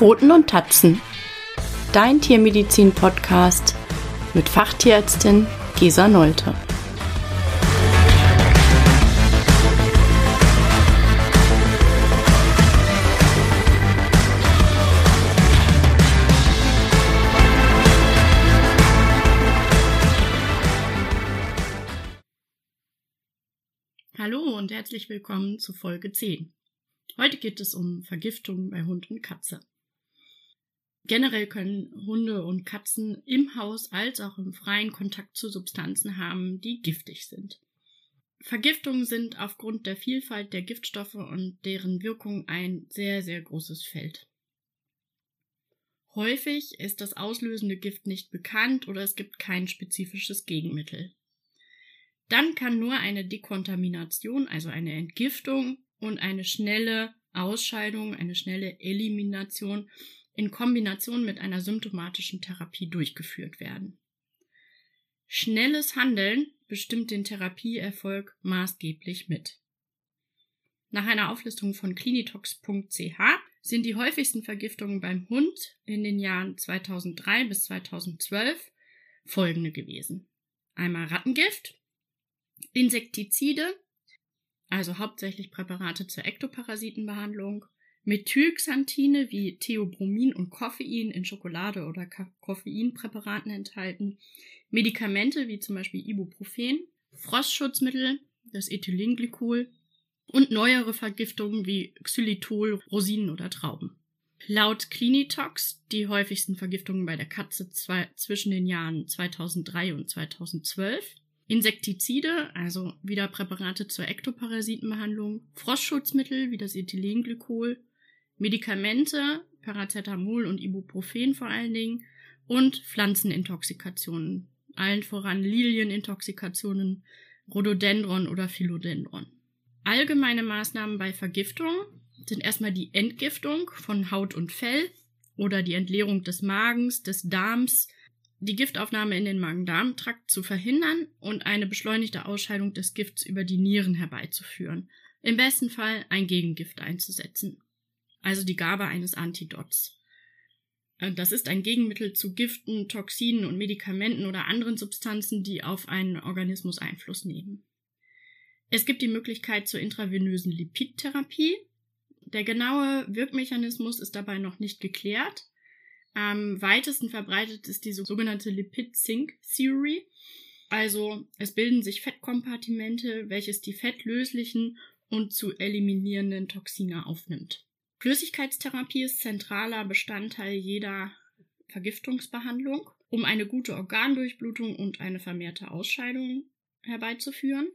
Pfoten und Tatzen. Dein Tiermedizin-Podcast mit Fachtierärztin Gesa Nolte. Hallo und herzlich willkommen zu Folge 10. Heute geht es um Vergiftung bei Hund und Katze. Generell können Hunde und Katzen im Haus als auch im freien Kontakt zu Substanzen haben, die giftig sind. Vergiftungen sind aufgrund der Vielfalt der Giftstoffe und deren Wirkung ein sehr, sehr großes Feld. Häufig ist das auslösende Gift nicht bekannt oder es gibt kein spezifisches Gegenmittel. Dann kann nur eine Dekontamination, also eine Entgiftung und eine schnelle Ausscheidung, eine schnelle Elimination in Kombination mit einer symptomatischen Therapie durchgeführt werden. Schnelles Handeln bestimmt den Therapieerfolg maßgeblich mit. Nach einer Auflistung von clinitox.ch sind die häufigsten Vergiftungen beim Hund in den Jahren 2003 bis 2012 folgende gewesen. Einmal Rattengift, Insektizide, also hauptsächlich Präparate zur Ektoparasitenbehandlung, Methylxanthine wie Theobromin und Koffein in Schokolade oder Koffeinpräparaten enthalten, Medikamente wie zum Beispiel Ibuprofen, Frostschutzmittel, das Ethylenglykol und neuere Vergiftungen wie Xylitol, Rosinen oder Trauben. Laut Clinitox die häufigsten Vergiftungen bei der Katze zwischen den Jahren 2003 und 2012 Insektizide, also wieder Präparate zur Ektoparasitenbehandlung, Frostschutzmittel wie das Ethylenglykol, Medikamente, Paracetamol und Ibuprofen vor allen Dingen und Pflanzenintoxikationen, allen voran Lilienintoxikationen, Rhododendron oder Philodendron. Allgemeine Maßnahmen bei Vergiftung sind erstmal die Entgiftung von Haut und Fell oder die Entleerung des Magens, des Darms, die Giftaufnahme in den Magen-Darm-Trakt zu verhindern und eine beschleunigte Ausscheidung des Gifts über die Nieren herbeizuführen. Im besten Fall ein Gegengift einzusetzen. Also die Gabe eines Antidots. Äh, das ist ein Gegenmittel zu Giften, Toxinen und Medikamenten oder anderen Substanzen, die auf einen Organismus Einfluss nehmen. Es gibt die Möglichkeit zur intravenösen Lipidtherapie. Der genaue Wirkmechanismus ist dabei noch nicht geklärt. Am weitesten verbreitet ist die sogenannte Lipid-Sink-Theory. Also es bilden sich Fettkompartimente, welches die fettlöslichen und zu eliminierenden Toxine aufnimmt. Flüssigkeitstherapie ist zentraler Bestandteil jeder Vergiftungsbehandlung, um eine gute Organdurchblutung und eine vermehrte Ausscheidung herbeizuführen.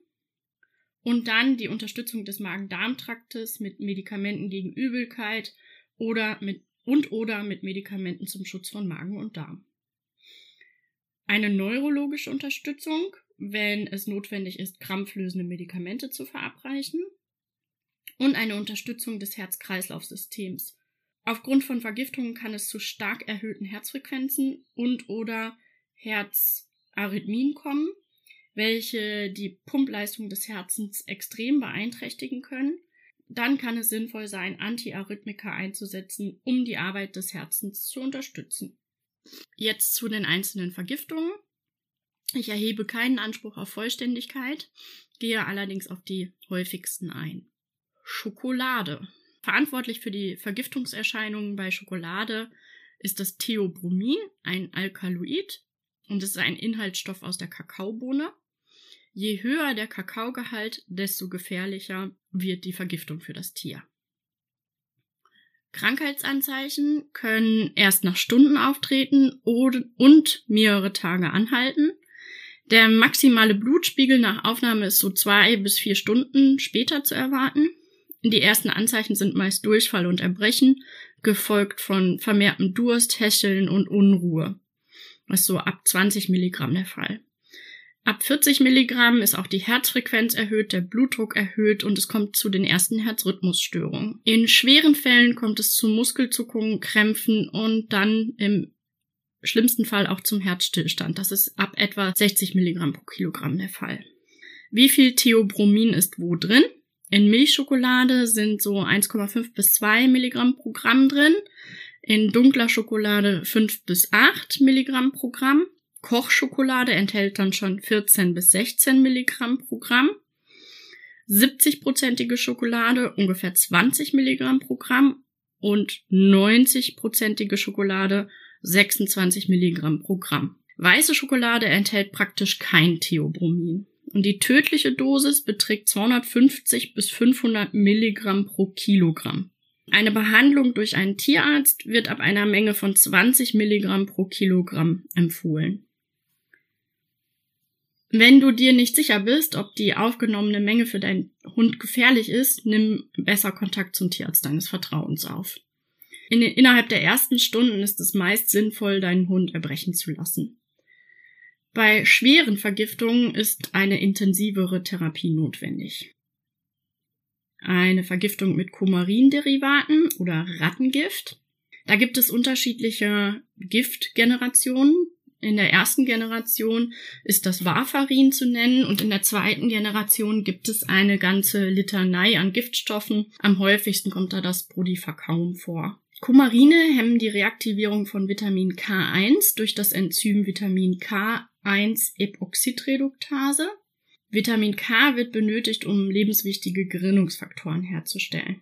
Und dann die Unterstützung des Magen-Darm-Traktes mit Medikamenten gegen Übelkeit oder mit und oder mit Medikamenten zum Schutz von Magen und Darm. Eine neurologische Unterstützung, wenn es notwendig ist, krampflösende Medikamente zu verabreichen. Und eine Unterstützung des Herz-Kreislauf-Systems. Aufgrund von Vergiftungen kann es zu stark erhöhten Herzfrequenzen und oder Herzarrhythmien kommen, welche die Pumpleistung des Herzens extrem beeinträchtigen können dann kann es sinnvoll sein, Antiarrhythmika einzusetzen, um die Arbeit des Herzens zu unterstützen. Jetzt zu den einzelnen Vergiftungen. Ich erhebe keinen Anspruch auf Vollständigkeit, gehe allerdings auf die häufigsten ein. Schokolade. Verantwortlich für die Vergiftungserscheinungen bei Schokolade ist das Theobromin, ein Alkaloid, und es ist ein Inhaltsstoff aus der Kakaobohne. Je höher der Kakaogehalt, desto gefährlicher wird die Vergiftung für das Tier. Krankheitsanzeichen können erst nach Stunden auftreten und mehrere Tage anhalten. Der maximale Blutspiegel nach Aufnahme ist so zwei bis vier Stunden später zu erwarten. Die ersten Anzeichen sind meist Durchfall und Erbrechen, gefolgt von vermehrtem Durst, Häscheln und Unruhe. Das ist so ab 20 Milligramm der Fall. Ab 40 Milligramm ist auch die Herzfrequenz erhöht, der Blutdruck erhöht und es kommt zu den ersten Herzrhythmusstörungen. In schweren Fällen kommt es zu Muskelzuckungen, Krämpfen und dann im schlimmsten Fall auch zum Herzstillstand. Das ist ab etwa 60 Milligramm pro Kilogramm der Fall. Wie viel Theobromin ist wo drin? In Milchschokolade sind so 1,5 bis 2 Milligramm pro Gramm drin. In dunkler Schokolade 5 bis 8 Milligramm pro Gramm. Kochschokolade enthält dann schon 14 bis 16 Milligramm pro Gramm. 70-prozentige Schokolade ungefähr 20 Milligramm pro Gramm und 90-prozentige Schokolade 26 Milligramm pro Gramm. Weiße Schokolade enthält praktisch kein Theobromin. Und die tödliche Dosis beträgt 250 bis 500 Milligramm pro Kilogramm. Eine Behandlung durch einen Tierarzt wird ab einer Menge von 20 Milligramm pro Kilogramm empfohlen. Wenn du dir nicht sicher bist, ob die aufgenommene Menge für deinen Hund gefährlich ist, nimm besser Kontakt zum Tierarzt deines Vertrauens auf. In, innerhalb der ersten Stunden ist es meist sinnvoll, deinen Hund erbrechen zu lassen. Bei schweren Vergiftungen ist eine intensivere Therapie notwendig. Eine Vergiftung mit Kumarinderivaten oder Rattengift. Da gibt es unterschiedliche Giftgenerationen. In der ersten Generation ist das Warfarin zu nennen und in der zweiten Generation gibt es eine ganze Litanei an Giftstoffen. Am häufigsten kommt da das Prodifacaum vor. Kumarine hemmen die Reaktivierung von Vitamin K1 durch das Enzym Vitamin K1-Epoxidreduktase. Vitamin K wird benötigt, um lebenswichtige Gerinnungsfaktoren herzustellen.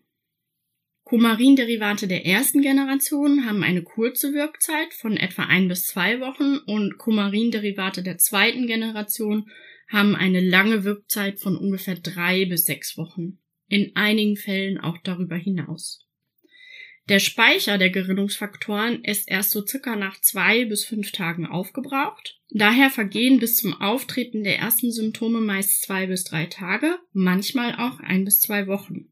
Kumarinderivate der ersten Generation haben eine kurze Wirkzeit von etwa ein bis zwei Wochen und Kumarinderivate der zweiten Generation haben eine lange Wirkzeit von ungefähr drei bis sechs Wochen. In einigen Fällen auch darüber hinaus. Der Speicher der Gerinnungsfaktoren ist erst so circa nach zwei bis fünf Tagen aufgebraucht. Daher vergehen bis zum Auftreten der ersten Symptome meist zwei bis drei Tage, manchmal auch ein bis zwei Wochen.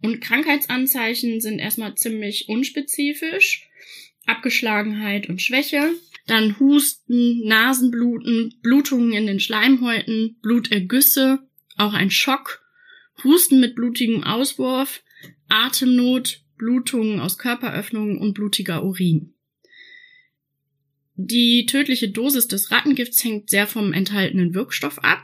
Und Krankheitsanzeichen sind erstmal ziemlich unspezifisch. Abgeschlagenheit und Schwäche, dann Husten, Nasenbluten, Blutungen in den Schleimhäuten, Blutergüsse, auch ein Schock, Husten mit blutigem Auswurf, Atemnot, Blutungen aus Körperöffnungen und blutiger Urin. Die tödliche Dosis des Rattengifts hängt sehr vom enthaltenen Wirkstoff ab.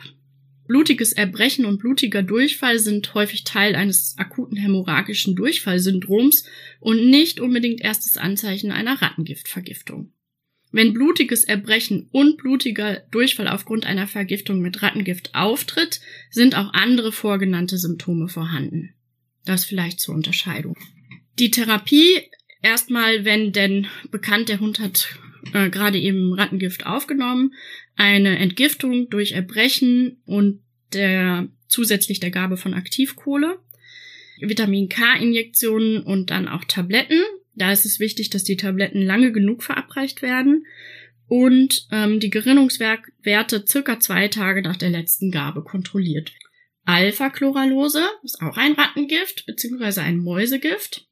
Blutiges Erbrechen und blutiger Durchfall sind häufig Teil eines akuten hämorrhagischen Durchfallsyndroms und nicht unbedingt erstes Anzeichen einer Rattengiftvergiftung. Wenn blutiges Erbrechen und blutiger Durchfall aufgrund einer Vergiftung mit Rattengift auftritt, sind auch andere vorgenannte Symptome vorhanden. Das vielleicht zur Unterscheidung. Die Therapie erstmal, wenn denn bekannt, der Hund hat äh, gerade eben Rattengift aufgenommen, eine Entgiftung durch Erbrechen und der zusätzlich der Gabe von Aktivkohle, Vitamin K-Injektionen und dann auch Tabletten. Da ist es wichtig, dass die Tabletten lange genug verabreicht werden und ähm, die Gerinnungswerte circa zwei Tage nach der letzten Gabe kontrolliert. Alpha-Chloralose ist auch ein Rattengift beziehungsweise ein Mäusegift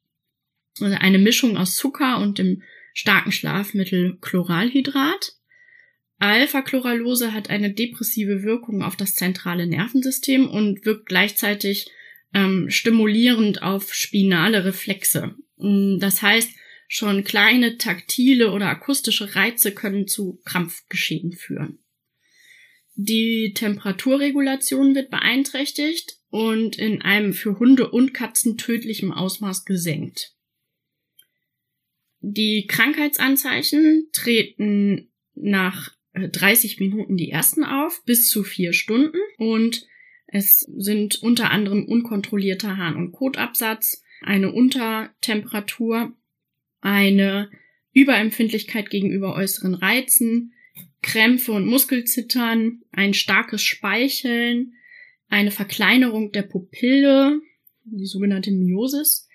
also eine Mischung aus Zucker und dem starken Schlafmittel Chloralhydrat. Alpha-Chloralose hat eine depressive Wirkung auf das zentrale Nervensystem und wirkt gleichzeitig ähm, stimulierend auf spinale Reflexe. Mm, das heißt, schon kleine taktile oder akustische Reize können zu Krampfgeschehen führen. Die Temperaturregulation wird beeinträchtigt und in einem für Hunde und Katzen tödlichem Ausmaß gesenkt. Die Krankheitsanzeichen treten nach 30 äh, Minuten die ersten auf, bis zu vier Stunden. Und es sind unter anderem unkontrollierter Harn- und Kotabsatz, eine Untertemperatur, eine Überempfindlichkeit gegenüber äußeren Reizen, Krämpfe und Muskelzittern, ein starkes Speicheln, eine Verkleinerung der Pupille, die sogenannte Miosis,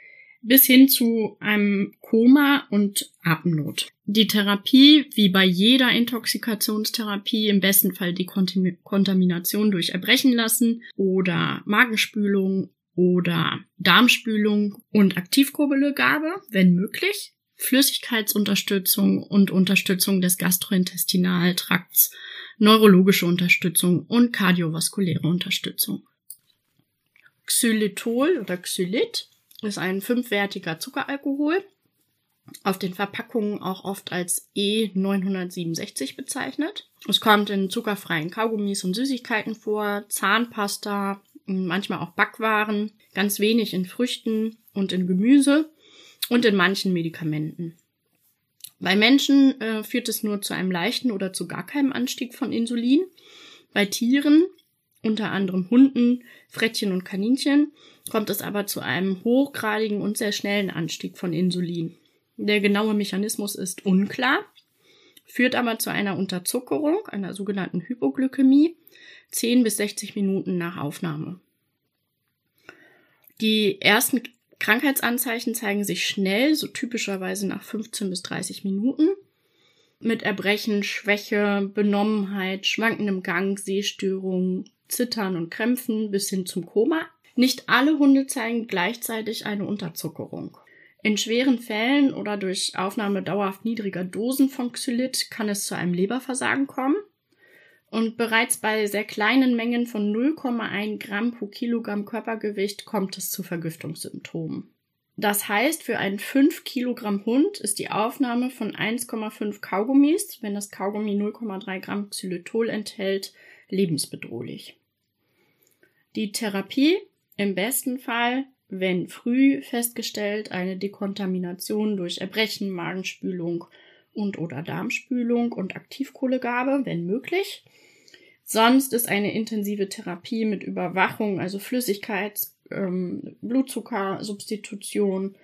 bis hin zu einem Koma und Atemnot. Die Therapie, wie bei jeder Intoxikationstherapie, im besten Fall die Kontamination durch Erbrechen lassen oder Magenspülung oder Darmspülung und Aktivkurbelgabe, wenn möglich, Flüssigkeitsunterstützung und Unterstützung des Gastrointestinaltrakts, neurologische Unterstützung und kardiovaskuläre Unterstützung. Xylitol oder Xylit ist ein fünfwertiger Zuckeralkohol, auf den Verpackungen auch oft als E967 bezeichnet. Es kommt in zuckerfreien Kaugummis und Süßigkeiten vor, Zahnpasta, manchmal auch Backwaren, ganz wenig in Früchten und in Gemüse und in manchen Medikamenten. Bei Menschen äh, führt es nur zu einem leichten oder zu gar keinem Anstieg von Insulin. Bei Tieren, unter anderem Hunden, Frettchen und Kaninchen, kommt es aber zu einem hochgradigen und sehr schnellen Anstieg von Insulin. Der genaue Mechanismus ist unklar, führt aber zu einer Unterzuckerung, einer sogenannten Hypoglykämie, 10 bis 60 Minuten nach Aufnahme. Die ersten Krankheitsanzeichen zeigen sich schnell, so typischerweise nach 15 bis 30 Minuten. Mit Erbrechen, Schwäche, Benommenheit, schwankendem Gang, Sehstörungen, Zittern und Krämpfen bis hin zum Koma. Nicht alle Hunde zeigen gleichzeitig eine Unterzuckerung. In schweren Fällen oder durch Aufnahme dauerhaft niedriger Dosen von Xylit kann es zu einem Leberversagen kommen. Und bereits bei sehr kleinen Mengen von 0,1 Gramm pro Kilogramm Körpergewicht kommt es zu Vergiftungssymptomen. Das heißt, für einen 5 Kilogramm Hund ist die Aufnahme von 1,5 Kaugummis, wenn das Kaugummi 0,3 Gramm Xylitol enthält, lebensbedrohlich. Die Therapie im besten Fall, wenn früh festgestellt, eine Dekontamination durch Erbrechen, Magenspülung und oder Darmspülung und Aktivkohlegabe, wenn möglich. Sonst ist eine intensive Therapie mit Überwachung, also Flüssigkeits-, ähm, Blutzuckersubstitution,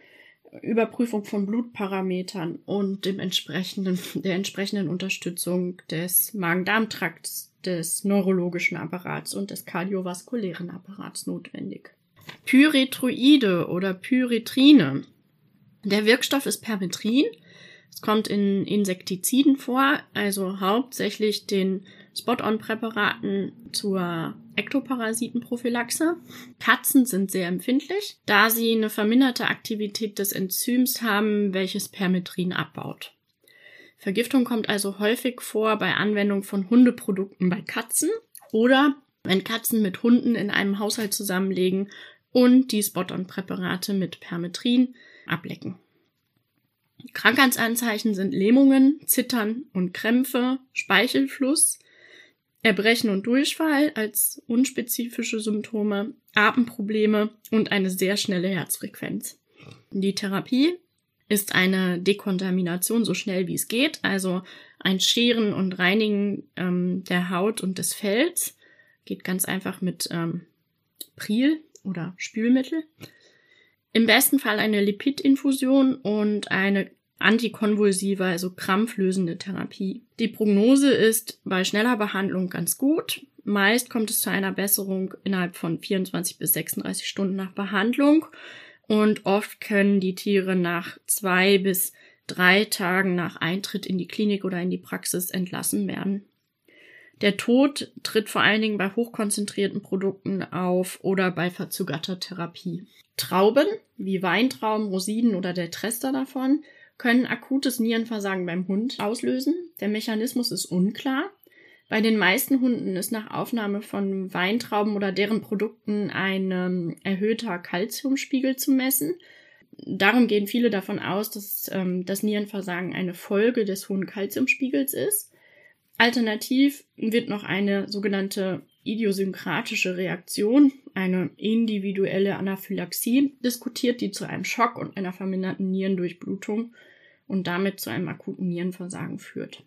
Überprüfung von Blutparametern und dem entsprechenden, der entsprechenden Unterstützung des Magen-Darm-Trakts, des neurologischen Apparats und des kardiovaskulären Apparats notwendig. Pyretroide oder Pyretrine. Der Wirkstoff ist Permetrin. Es kommt in Insektiziden vor, also hauptsächlich den Spot-on-Präparaten zur Ektoparasitenprophylaxe. Katzen sind sehr empfindlich, da sie eine verminderte Aktivität des Enzyms haben, welches Permetrin abbaut. Vergiftung kommt also häufig vor bei Anwendung von Hundeprodukten bei Katzen oder wenn Katzen mit Hunden in einem Haushalt zusammenlegen und die Spot-on-Präparate mit Permetrin ablecken. Krankheitsanzeichen sind Lähmungen, Zittern und Krämpfe, Speichelfluss, Erbrechen und Durchfall als unspezifische Symptome, Atemprobleme und eine sehr schnelle Herzfrequenz. Die Therapie ist eine Dekontamination so schnell wie es geht, also ein Scheren und Reinigen ähm, der Haut und des Fells. Geht ganz einfach mit ähm, Pril oder Spülmittel. Im besten Fall eine Lipidinfusion und eine antikonvulsive, also krampflösende Therapie. Die Prognose ist bei schneller Behandlung ganz gut. Meist kommt es zu einer Besserung innerhalb von 24 bis 36 Stunden nach Behandlung und oft können die Tiere nach zwei bis drei Tagen nach Eintritt in die Klinik oder in die Praxis entlassen werden. Der Tod tritt vor allen Dingen bei hochkonzentrierten Produkten auf oder bei verzögerter Therapie. Trauben, wie Weintrauben, Rosinen oder der Trester davon, können akutes Nierenversagen beim Hund auslösen. Der Mechanismus ist unklar. Bei den meisten Hunden ist nach Aufnahme von Weintrauben oder deren Produkten ein ähm, erhöhter Kalziumspiegel zu messen. Darum gehen viele davon aus, dass ähm, das Nierenversagen eine Folge des hohen Kalziumspiegels ist. Alternativ wird noch eine sogenannte idiosynkratische Reaktion, eine individuelle Anaphylaxie diskutiert, die zu einem Schock und einer verminderten Nierendurchblutung und damit zu einem akuten Nierenversagen führt.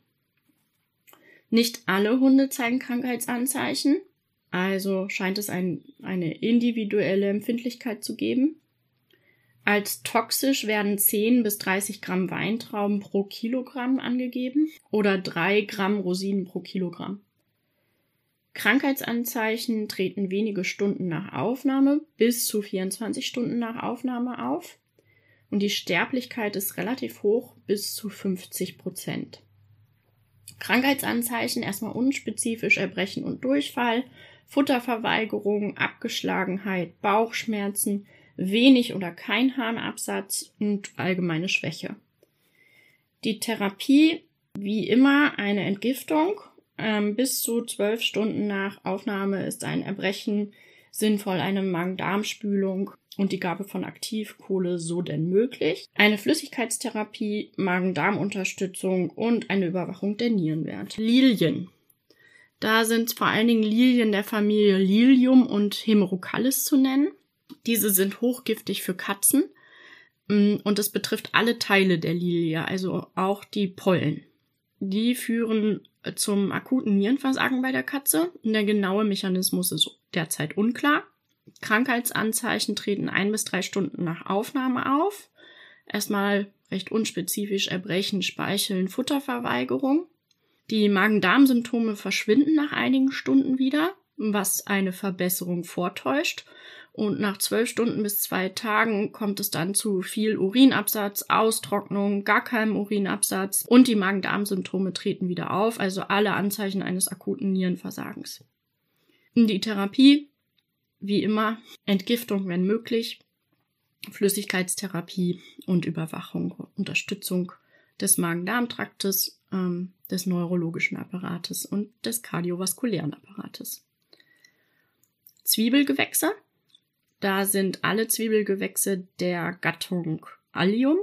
Nicht alle Hunde zeigen Krankheitsanzeichen, also scheint es ein, eine individuelle Empfindlichkeit zu geben. Als toxisch werden 10 bis 30 Gramm Weintrauben pro Kilogramm angegeben oder 3 Gramm Rosinen pro Kilogramm. Krankheitsanzeichen treten wenige Stunden nach Aufnahme bis zu 24 Stunden nach Aufnahme auf und die Sterblichkeit ist relativ hoch bis zu 50 Prozent. Krankheitsanzeichen erstmal unspezifisch Erbrechen und Durchfall, Futterverweigerung, Abgeschlagenheit, Bauchschmerzen, wenig oder kein Harnabsatz und allgemeine Schwäche. Die Therapie, wie immer, eine Entgiftung. Ähm, bis zu zwölf Stunden nach Aufnahme ist ein Erbrechen sinnvoll, eine Magen-Darm-Spülung und die Gabe von Aktivkohle so denn möglich. Eine Flüssigkeitstherapie, Magen-Darm-Unterstützung und eine Überwachung der Nierenwerte. Lilien. Da sind vor allen Dingen Lilien der Familie Lilium und Hemerocallis zu nennen. Diese sind hochgiftig für Katzen. Mm, und es betrifft alle Teile der Lilie, also auch die Pollen. Die führen zum akuten Nierenversagen bei der Katze. Der genaue Mechanismus ist derzeit unklar. Krankheitsanzeichen treten ein bis drei Stunden nach Aufnahme auf. Erstmal recht unspezifisch Erbrechen, Speicheln, Futterverweigerung. Die Magen-Darm-Symptome verschwinden nach einigen Stunden wieder, was eine Verbesserung vortäuscht. Und nach zwölf Stunden bis zwei Tagen kommt es dann zu viel Urinabsatz, Austrocknung, gar keinem Urinabsatz und die Magen-Darm-Symptome treten wieder auf, also alle Anzeichen eines akuten Nierenversagens. Die Therapie, wie immer, Entgiftung, wenn möglich, Flüssigkeitstherapie und Überwachung, Unterstützung des Magen-Darm-Traktes, ähm, des neurologischen Apparates und des kardiovaskulären Apparates. Zwiebelgewächse da sind alle Zwiebelgewächse der Gattung Allium,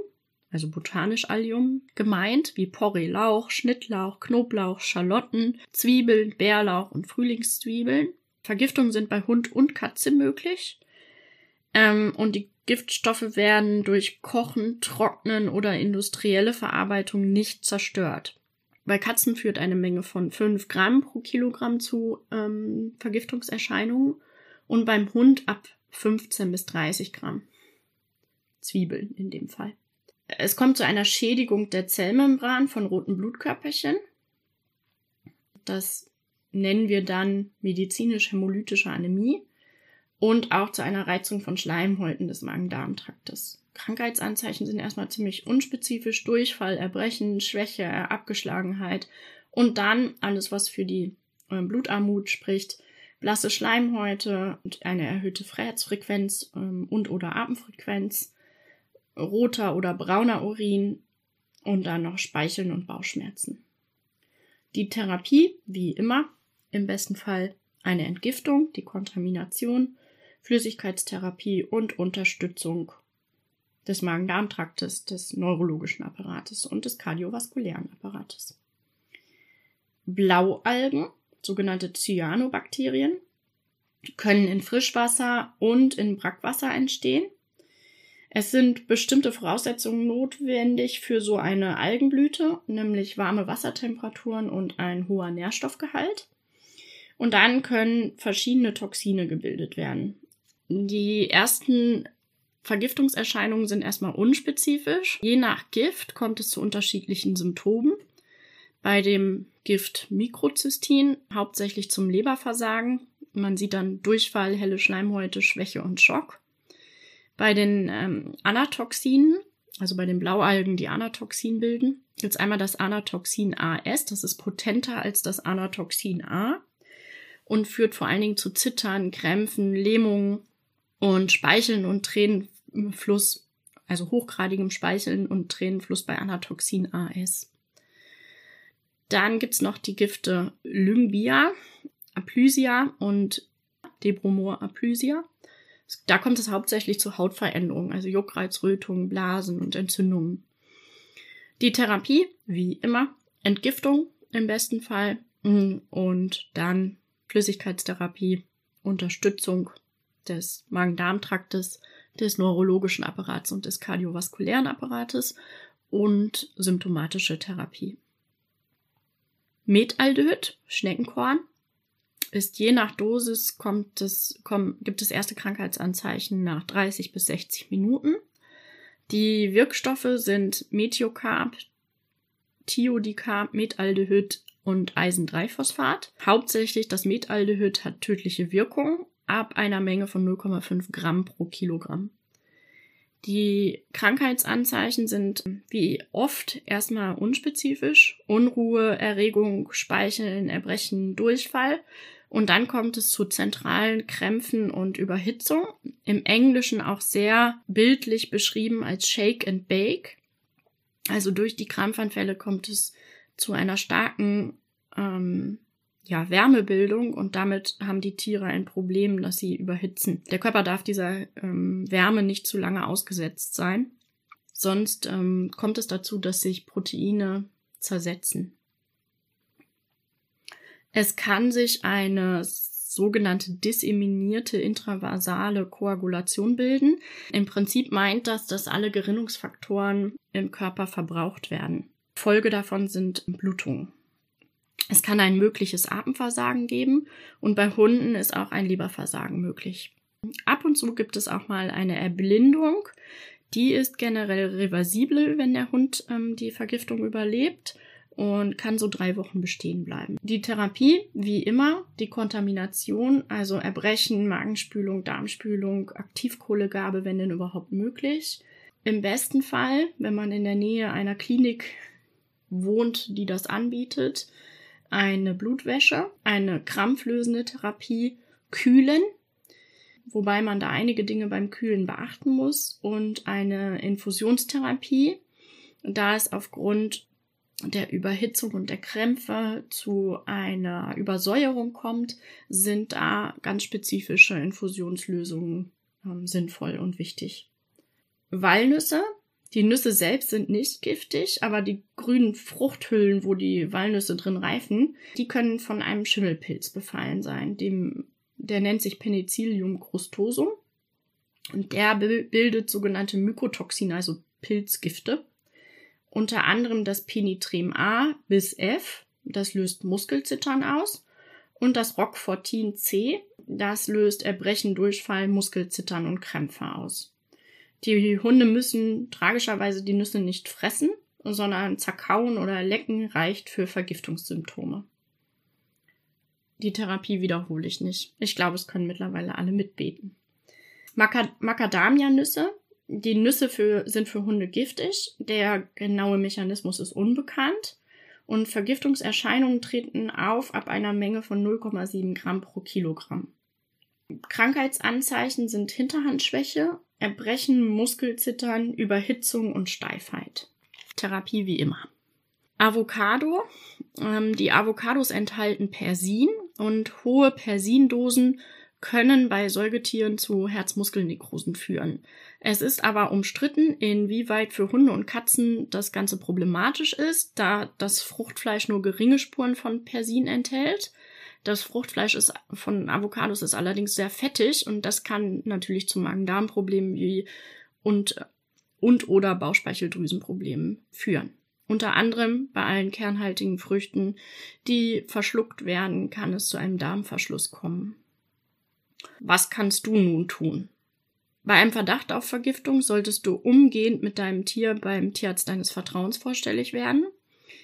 also botanisch Allium, gemeint, wie Porree, Lauch, Schnittlauch, Knoblauch, Schalotten, Zwiebeln, Bärlauch und Frühlingszwiebeln. Vergiftungen sind bei Hund und Katze möglich. Ähm, und die Giftstoffe werden durch Kochen, Trocknen oder industrielle Verarbeitung nicht zerstört. Bei Katzen führt eine Menge von 5 Gramm pro Kilogramm zu ähm, Vergiftungserscheinungen und beim Hund ab 15 bis 30 Gramm. Zwiebeln in dem Fall. Es kommt zu einer Schädigung der Zellmembran von roten Blutkörperchen. Das nennen wir dann medizinisch-hämolytische Anämie und auch zu einer Reizung von Schleimhäuten des Magen-Darm-Traktes. Krankheitsanzeichen sind erstmal ziemlich unspezifisch. Durchfall, Erbrechen, Schwäche, Abgeschlagenheit und dann alles, was für die äh, Blutarmut spricht, blasse Schleimhäute und eine erhöhte Herzfrequenz ähm, und oder Atemfrequenz, roter oder brauner Urin und dann noch Speicheln und Bauchschmerzen. Die Therapie, wie immer, im besten Fall eine Entgiftung, die Kontamination, Flüssigkeitstherapie und Unterstützung des Magen-Darm-Traktes, des neurologischen Apparates und des kardiovaskulären Apparates. Blaualgen sogenannte Cyanobakterien, können in Frischwasser und in Brackwasser entstehen. Es sind bestimmte Voraussetzungen notwendig für so eine Algenblüte, nämlich warme Wassertemperaturen und ein hoher Nährstoffgehalt. Und dann können verschiedene Toxine gebildet werden. Die ersten Vergiftungserscheinungen sind erstmal unspezifisch. Je nach Gift kommt es zu unterschiedlichen Symptomen. Bei dem Gift Mikrozystin, hauptsächlich zum Leberversagen. Man sieht dann Durchfall, helle Schleimhäute, Schwäche und Schock. Bei den ähm, Anatoxinen, also bei den Blaualgen, die Anatoxin bilden, gibt es einmal das Anatoxin AS, das ist potenter als das Anatoxin A und führt vor allen Dingen zu Zittern, Krämpfen, Lähmungen und Speicheln und Tränenfluss, also hochgradigem Speicheln und Tränenfluss bei Anatoxin AS. Dann gibt's noch die Gifte Lyngbia, Aplysia und Debromor Aplysia. Da kommt es hauptsächlich zu Hautveränderungen, also Juckreiz, Rötungen, Blasen und Entzündungen. Die Therapie, wie immer, Entgiftung im besten Fall und dann Flüssigkeitstherapie, Unterstützung des Magen-Darm-Traktes, des neurologischen Apparats und des kardiovaskulären Apparates und symptomatische Therapie. Methaldehyd, Schneckenkorn, ist je nach Dosis kommt es, kommt, gibt es erste Krankheitsanzeichen nach 30 bis 60 Minuten. Die Wirkstoffe sind Metiocarb, Thiodicarb, Methaldehyd und Eisen-3-Phosphat. Hauptsächlich das Methaldehyd hat tödliche Wirkung ab einer Menge von 0,5 Gramm pro Kilogramm. Die Krankheitsanzeichen sind wie oft erstmal unspezifisch. Unruhe, Erregung, Speicheln, Erbrechen, Durchfall. Und dann kommt es zu zentralen Krämpfen und Überhitzung. Im Englischen auch sehr bildlich beschrieben als Shake and Bake. Also durch die Krampfanfälle kommt es zu einer starken ähm, ja, Wärmebildung und damit haben die Tiere ein Problem, dass sie überhitzen. Der Körper darf dieser ähm, Wärme nicht zu lange ausgesetzt sein. Sonst ähm, kommt es dazu, dass sich Proteine zersetzen. Es kann sich eine sogenannte disseminierte intravasale Koagulation bilden. Im Prinzip meint das, dass alle Gerinnungsfaktoren im Körper verbraucht werden. Folge davon sind Blutungen. Es kann ein mögliches Atemversagen geben und bei Hunden ist auch ein Leberversagen möglich. Ab und zu gibt es auch mal eine Erblindung. Die ist generell reversibel, wenn der Hund ähm, die Vergiftung überlebt und kann so drei Wochen bestehen bleiben. Die Therapie, wie immer, die Kontamination, also Erbrechen, Magenspülung, Darmspülung, Aktivkohlegabe, wenn denn überhaupt möglich. Im besten Fall, wenn man in der Nähe einer Klinik wohnt, die das anbietet, eine Blutwäsche, eine krampflösende Therapie, Kühlen, wobei man da einige Dinge beim Kühlen beachten muss, und eine Infusionstherapie, da es aufgrund der Überhitzung und der Krämpfe zu einer Übersäuerung kommt, sind da ganz spezifische Infusionslösungen ähm, sinnvoll und wichtig. Walnüsse die Nüsse selbst sind nicht giftig, aber die grünen Fruchthüllen, wo die Walnüsse drin reifen, die können von einem Schimmelpilz befallen sein. Dem, der nennt sich Penicillium crustosum. Und der bildet sogenannte Mykotoxine, also Pilzgifte. Unter anderem das Penitrem A bis F, das löst Muskelzittern aus. Und das Roquefortin C, das löst Erbrechen, Durchfall, Muskelzittern und Krämpfe aus. Die Hunde müssen tragischerweise die Nüsse nicht fressen, sondern zerkauen oder lecken reicht für Vergiftungssymptome. Die Therapie wiederhole ich nicht. Ich glaube, es können mittlerweile alle mitbeten. Macadamia-Nüsse. Die Nüsse für, sind für Hunde giftig. Der genaue Mechanismus ist unbekannt. Und Vergiftungserscheinungen treten auf ab einer Menge von 0,7 Gramm pro Kilogramm. Krankheitsanzeichen sind Hinterhandschwäche, Erbrechen, Muskelzittern, Überhitzung und Steifheit. Therapie wie immer. Avocado. Ähm, die Avocados enthalten Persin und hohe Persindosen können bei Säugetieren zu Herzmuskelnekrosen führen. Es ist aber umstritten, inwieweit für Hunde und Katzen das Ganze problematisch ist, da das Fruchtfleisch nur geringe Spuren von Persin enthält. Das Fruchtfleisch ist von Avocados ist allerdings sehr fettig und das kann natürlich zu Magen-Darm-Problemen wie und und oder Bauchspeicheldrüsenproblemen führen. Unter anderem bei allen kernhaltigen Früchten, die verschluckt werden, kann es zu einem Darmverschluss kommen. Was kannst du nun tun? Bei einem Verdacht auf Vergiftung solltest du umgehend mit deinem Tier beim Tierarzt deines Vertrauens vorstellig werden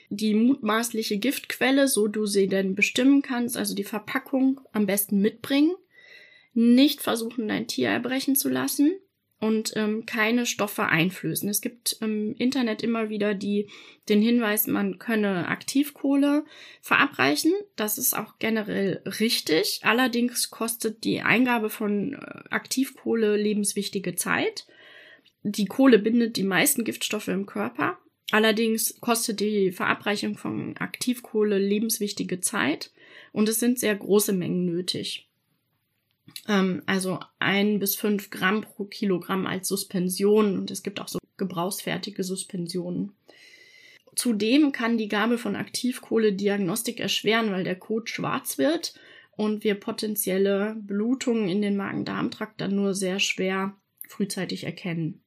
die mutmaßliche Giftquelle, so du sie denn bestimmen kannst, also die Verpackung am besten mitbringen, nicht versuchen, dein Tier erbrechen zu lassen und ähm, keine Stoffe einflößen. Es gibt im Internet immer wieder die, den Hinweis, man könne Aktivkohle verabreichen. Das ist auch generell richtig. Allerdings kostet die Eingabe von äh, Aktivkohle lebenswichtige Zeit. Die Kohle bindet die meisten Giftstoffe im Körper Allerdings kostet die Verabreichung von Aktivkohle lebenswichtige Zeit und es sind sehr große Mengen nötig. Ähm, also ein bis fünf Gramm pro Kilogramm als Suspension und es gibt auch so gebrauchsfertige Suspensionen. Zudem kann die Gabe von Aktivkohle Diagnostik erschweren, weil der Kot schwarz wird und wir potenzielle Blutungen in den Magen-Darm-Trakt dann nur sehr schwer frühzeitig erkennen.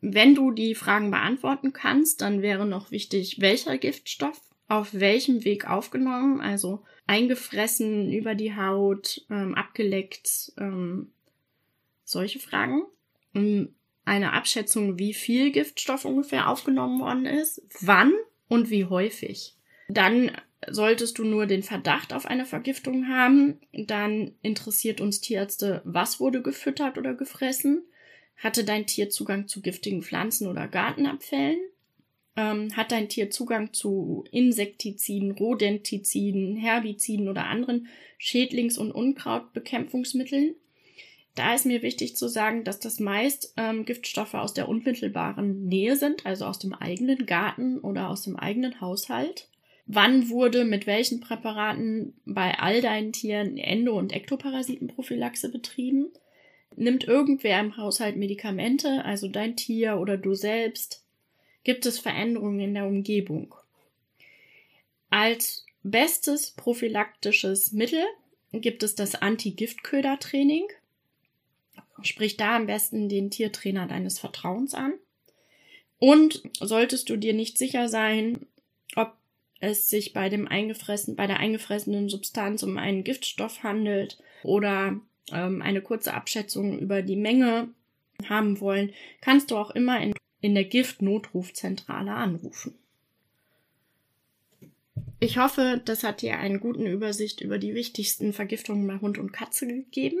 Wenn du die Fragen beantworten kannst, dann wäre noch wichtig, welcher Giftstoff auf welchem Weg aufgenommen, also eingefressen über die Haut, ähm, abgeleckt, ähm, solche Fragen. Eine Abschätzung, wie viel Giftstoff ungefähr aufgenommen worden ist, wann und wie häufig. Dann solltest du nur den Verdacht auf eine Vergiftung haben, dann interessiert uns Tierärzte, was wurde gefüttert oder gefressen hatte dein Tier Zugang zu giftigen Pflanzen oder Gartenabfällen? Ähm, hat dein Tier Zugang zu Insektiziden, Rodentiziden, Herbiziden oder anderen Schädlings- und Unkrautbekämpfungsmitteln? Da ist mir wichtig zu sagen, dass das meist ähm, Giftstoffe aus der unmittelbaren Nähe sind, also aus dem eigenen Garten oder aus dem eigenen Haushalt. Wann wurde mit welchen Präparaten bei all deinen Tieren Endo- und Ektoparasitenprophylaxe betrieben? Nimmt irgendwer im Haushalt Medikamente, also dein Tier oder du selbst? Gibt es Veränderungen in der Umgebung? Als bestes prophylaktisches Mittel gibt es das Anti-Giftköder-Training. Sprich da am besten den Tiertrainer deines Vertrauens an. Und solltest du dir nicht sicher sein, ob es sich bei dem eingefressen, bei der eingefressenen Substanz um einen Giftstoff handelt oder ähm, eine kurze Abschätzung über die Menge haben wollen, kannst du auch immer in, in der Giftnotrufzentrale anrufen. Ich hoffe, das hat dir einen guten Übersicht über die wichtigsten Vergiftungen bei Hund und Katze gegeben.